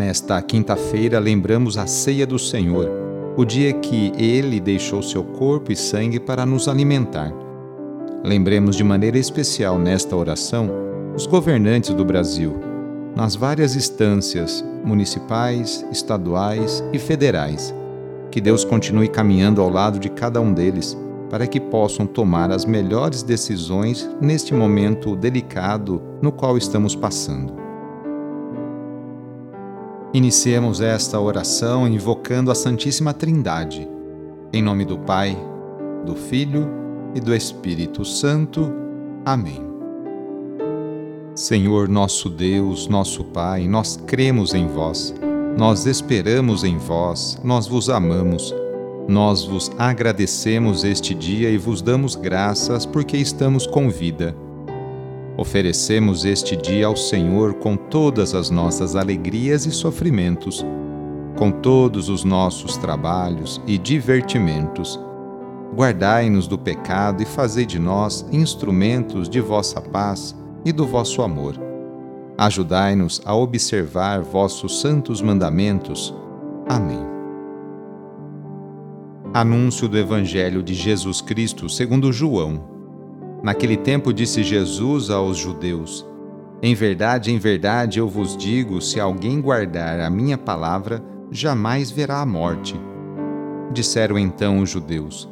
Nesta quinta-feira, lembramos a ceia do Senhor, o dia que ele deixou seu corpo e sangue para nos alimentar. Lembremos de maneira especial nesta oração os governantes do Brasil, nas várias instâncias municipais, estaduais e federais. Que Deus continue caminhando ao lado de cada um deles para que possam tomar as melhores decisões neste momento delicado no qual estamos passando. Iniciemos esta oração invocando a Santíssima Trindade. Em nome do Pai, do Filho e do Espírito Santo. Amém. Senhor nosso Deus, nosso Pai, nós cremos em vós, nós esperamos em vós, nós vos amamos. Nós vos agradecemos este dia e vos damos graças porque estamos com vida Oferecemos este dia ao Senhor com todas as nossas alegrias e sofrimentos, com todos os nossos trabalhos e divertimentos. Guardai-nos do pecado e fazei de nós instrumentos de vossa paz e do vosso amor. Ajudai-nos a observar vossos santos mandamentos. Amém. Anúncio do Evangelho de Jesus Cristo segundo João Naquele tempo disse Jesus aos judeus: Em verdade, em verdade eu vos digo: se alguém guardar a minha palavra, jamais verá a morte. Disseram então os judeus: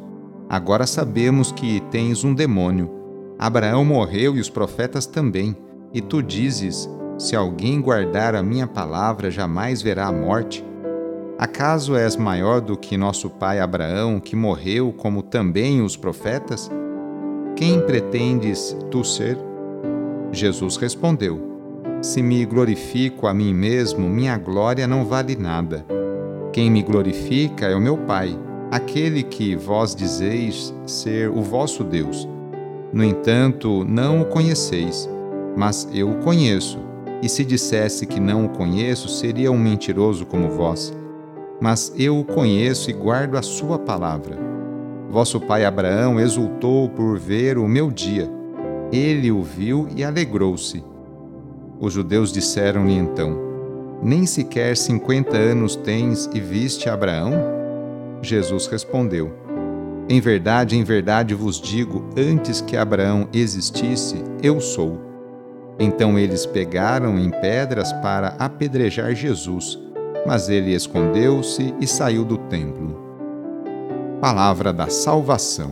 Agora sabemos que tens um demônio. Abraão morreu e os profetas também. E tu dizes: Se alguém guardar a minha palavra, jamais verá a morte. Acaso és maior do que nosso pai Abraão, que morreu, como também os profetas? Quem pretendes tu ser? Jesus respondeu: Se me glorifico a mim mesmo, minha glória não vale nada. Quem me glorifica é o meu Pai, aquele que vós dizeis ser o vosso Deus. No entanto, não o conheceis, mas eu o conheço. E se dissesse que não o conheço, seria um mentiroso como vós. Mas eu o conheço e guardo a sua palavra. Vosso pai Abraão exultou por ver o meu dia. Ele o viu e alegrou-se. Os judeus disseram-lhe então: Nem sequer cinquenta anos tens e viste Abraão? Jesus respondeu: Em verdade, em verdade vos digo: antes que Abraão existisse, eu sou. Então eles pegaram em pedras para apedrejar Jesus, mas ele escondeu-se e saiu do templo. Palavra da Salvação.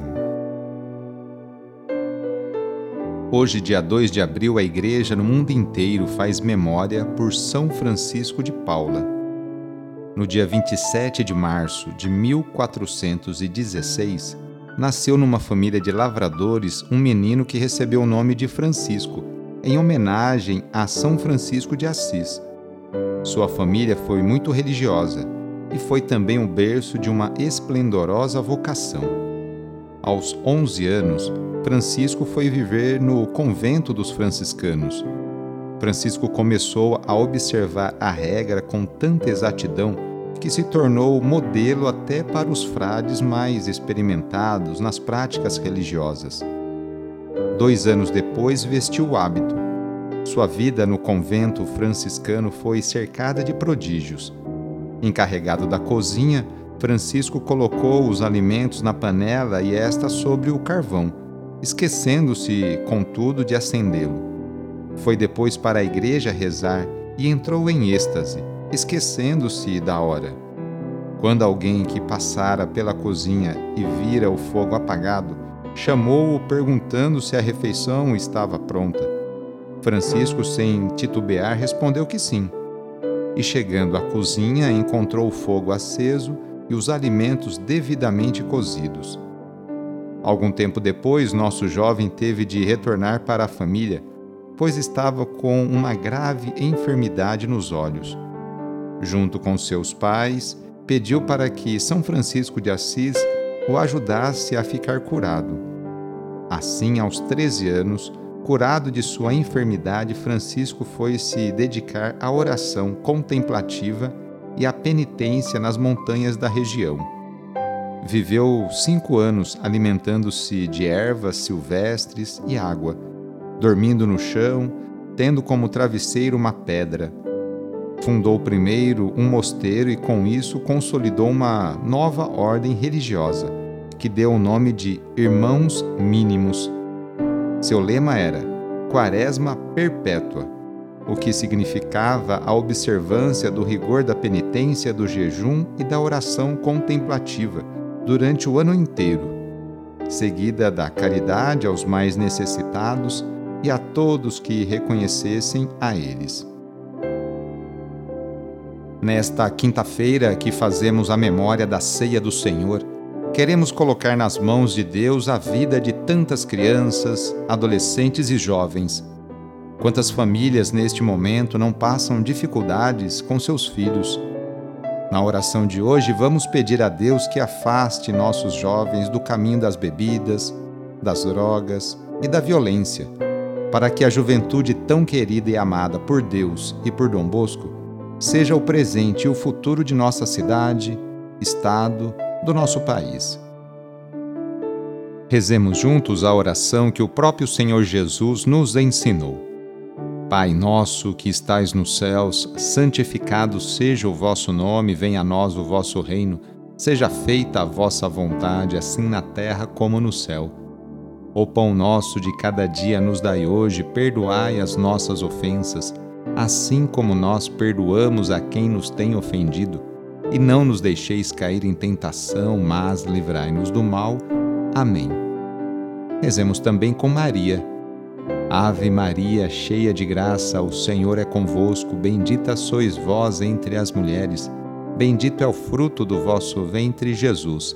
Hoje, dia 2 de abril, a Igreja no mundo inteiro faz memória por São Francisco de Paula. No dia 27 de março de 1416, nasceu numa família de lavradores um menino que recebeu o nome de Francisco, em homenagem a São Francisco de Assis. Sua família foi muito religiosa e foi também o berço de uma esplendorosa vocação. Aos 11 anos, Francisco foi viver no convento dos franciscanos. Francisco começou a observar a regra com tanta exatidão que se tornou modelo até para os frades mais experimentados nas práticas religiosas. Dois anos depois, vestiu o hábito. Sua vida no convento franciscano foi cercada de prodígios. Encarregado da cozinha, Francisco colocou os alimentos na panela e esta sobre o carvão, esquecendo-se, contudo, de acendê-lo. Foi depois para a igreja rezar e entrou em êxtase, esquecendo-se da hora. Quando alguém que passara pela cozinha e vira o fogo apagado, chamou-o perguntando se a refeição estava pronta. Francisco, sem titubear, respondeu que sim e, chegando à cozinha, encontrou o fogo aceso e os alimentos devidamente cozidos. Algum tempo depois, nosso jovem teve de retornar para a família, pois estava com uma grave enfermidade nos olhos. Junto com seus pais, pediu para que São Francisco de Assis o ajudasse a ficar curado. Assim, aos 13 anos, Curado de sua enfermidade, Francisco foi se dedicar à oração contemplativa e à penitência nas montanhas da região. Viveu cinco anos alimentando-se de ervas silvestres e água, dormindo no chão, tendo como travesseiro uma pedra. Fundou primeiro um mosteiro e, com isso, consolidou uma nova ordem religiosa, que deu o nome de Irmãos Mínimos. Seu lema era Quaresma Perpétua, o que significava a observância do rigor da penitência, do jejum e da oração contemplativa durante o ano inteiro, seguida da caridade aos mais necessitados e a todos que reconhecessem a eles. Nesta quinta-feira que fazemos a memória da ceia do Senhor, queremos colocar nas mãos de Deus a vida de tantas crianças, adolescentes e jovens. Quantas famílias neste momento não passam dificuldades com seus filhos? Na oração de hoje, vamos pedir a Deus que afaste nossos jovens do caminho das bebidas, das drogas e da violência, para que a juventude tão querida e amada por Deus e por Dom Bosco seja o presente e o futuro de nossa cidade, estado, do nosso país. Rezemos juntos a oração que o próprio Senhor Jesus nos ensinou. Pai nosso que estais nos céus, santificado seja o vosso nome, venha a nós o vosso reino, seja feita a vossa vontade, assim na terra como no céu. O pão nosso de cada dia nos dai hoje, perdoai as nossas ofensas, assim como nós perdoamos a quem nos tem ofendido, e não nos deixeis cair em tentação, mas livrai-nos do mal. Amém. Rezemos também com Maria. Ave Maria, cheia de graça, o Senhor é convosco, bendita sois vós entre as mulheres, bendito é o fruto do vosso ventre, Jesus.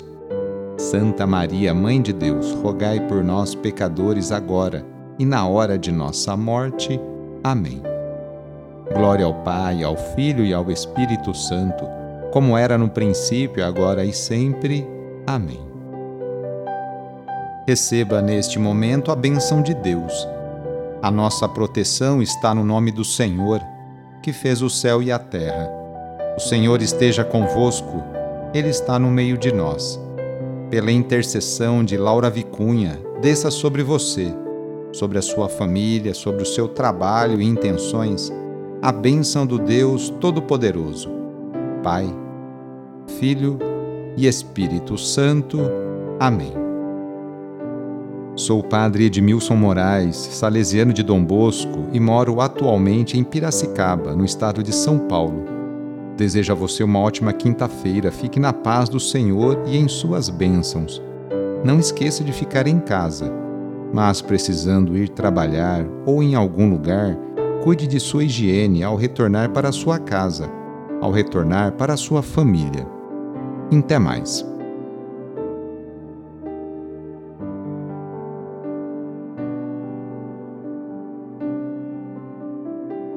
Santa Maria, Mãe de Deus, rogai por nós, pecadores, agora e na hora de nossa morte. Amém. Glória ao Pai, ao Filho e ao Espírito Santo, como era no princípio, agora e sempre. Amém. Receba neste momento a benção de Deus. A nossa proteção está no nome do Senhor, que fez o céu e a terra. O Senhor esteja convosco, Ele está no meio de nós. Pela intercessão de Laura Vicunha, desça sobre você, sobre a sua família, sobre o seu trabalho e intenções a bênção do Deus Todo-Poderoso, Pai, Filho e Espírito Santo. Amém. Sou o padre Edmilson Moraes, salesiano de Dom Bosco e moro atualmente em Piracicaba, no estado de São Paulo. Desejo a você uma ótima quinta-feira, fique na paz do Senhor e em suas bênçãos. Não esqueça de ficar em casa, mas precisando ir trabalhar ou em algum lugar, Cuide de sua higiene ao retornar para sua casa, ao retornar para sua família. Até mais.